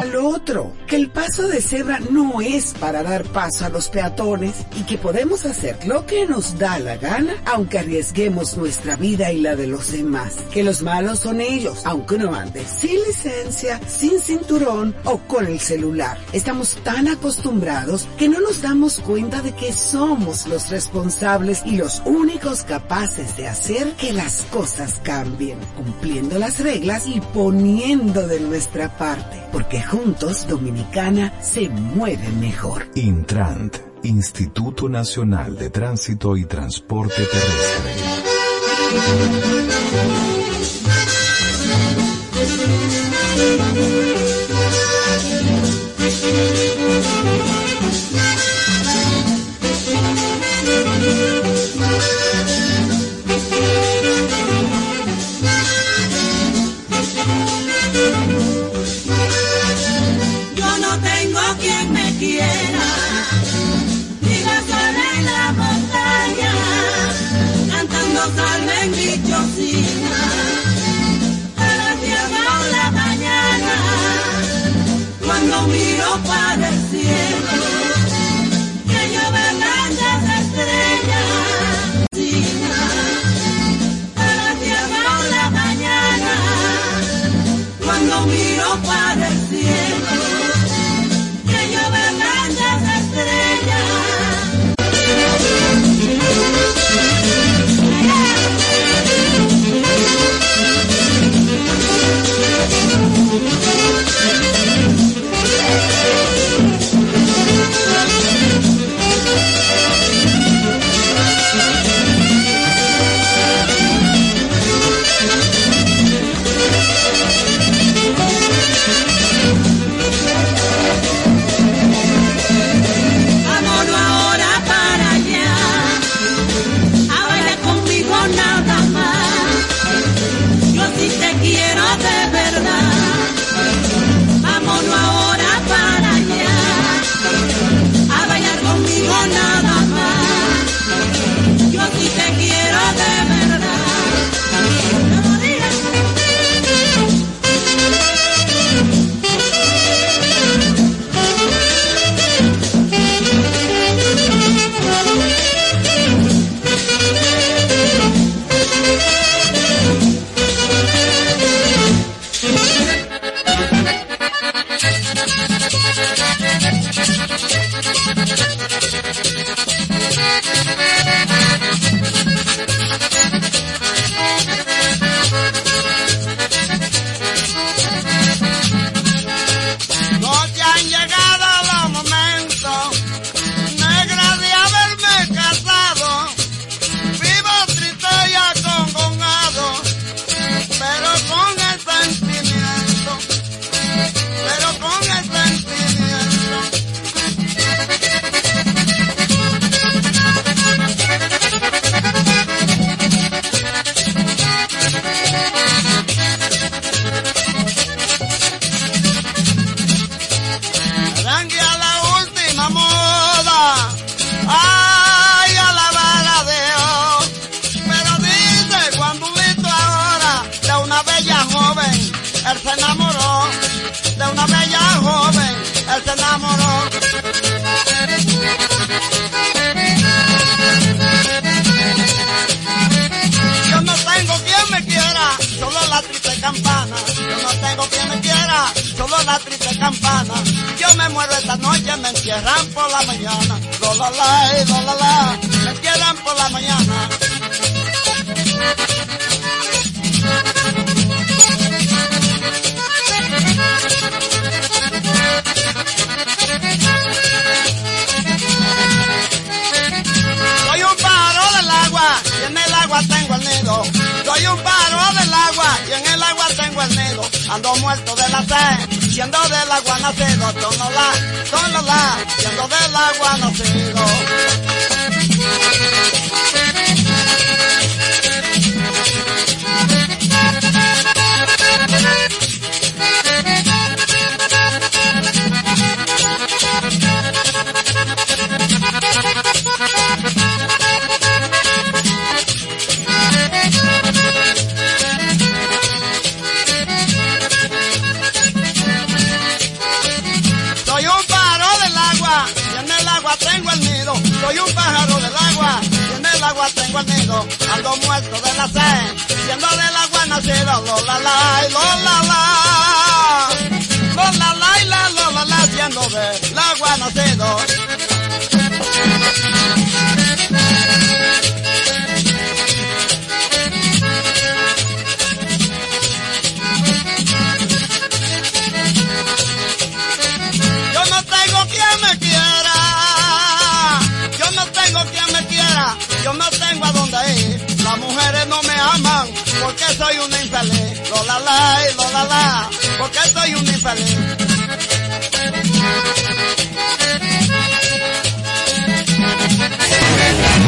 al otro, que el paso de cebra no es para dar paso a los peatones y que podemos hacer lo que nos da la gana aunque arriesguemos nuestra vida y la de los demás. Que los malos son ellos, aunque uno ande sin licencia, sin cinturón o con el celular. Estamos tan acostumbrados que no nos damos cuenta de que somos los responsables y los únicos capaces de hacer que las cosas cambien, cumpliendo las reglas y poniendo de nuestra parte. Porque Juntos Dominicana se mueve mejor. Intrant, Instituto Nacional de Tránsito y Transporte Terrestre. miro para el cielo. cierran por la mañana, lo la la y lo la la, me cierran por la mañana. ando muerto de la sed, siendo del agua nacido, tónola, tónola, siendo del agua nacido. Tengo el nido, soy un pájaro del agua, y en el agua tengo el nido, ando muerto de la sed, siendo del agua nacido, lo la la, lo la la, lo la la la lo la la, siendo del agua nacido. Soy un infeliz. Lo la la lo la la, porque soy un infeliz.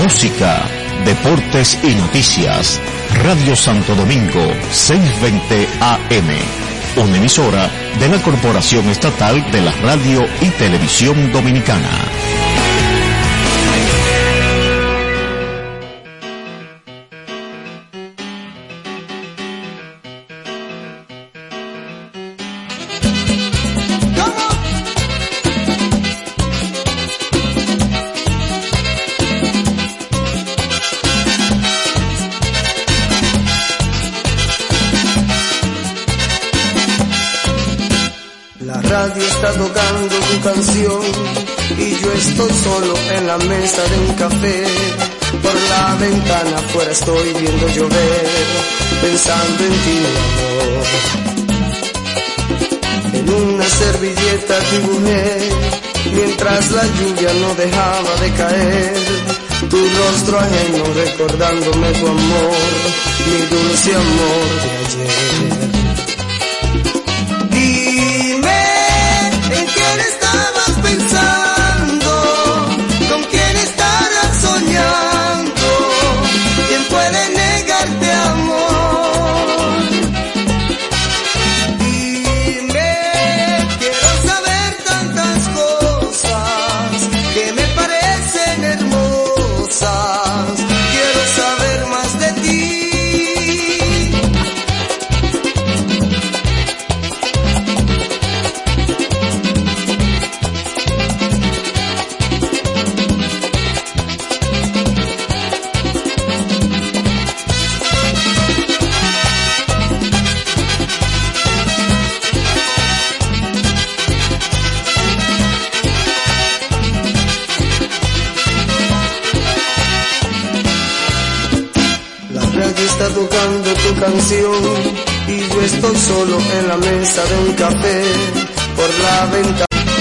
Música, deportes y noticias. Radio Santo Domingo, 620 AM. Una emisora de la Corporación Estatal de la Radio y Televisión Dominicana. Tocando tu canción y yo estoy solo en la mesa de un café. Por la ventana afuera estoy viendo llover, pensando en ti, mi amor. En una servilleta dibujé, mientras la lluvia no dejaba de caer. Tu rostro ajeno recordándome tu amor, mi dulce amor de ayer. Tocando tu canción y yo estoy solo en la mesa de un café por la ventana.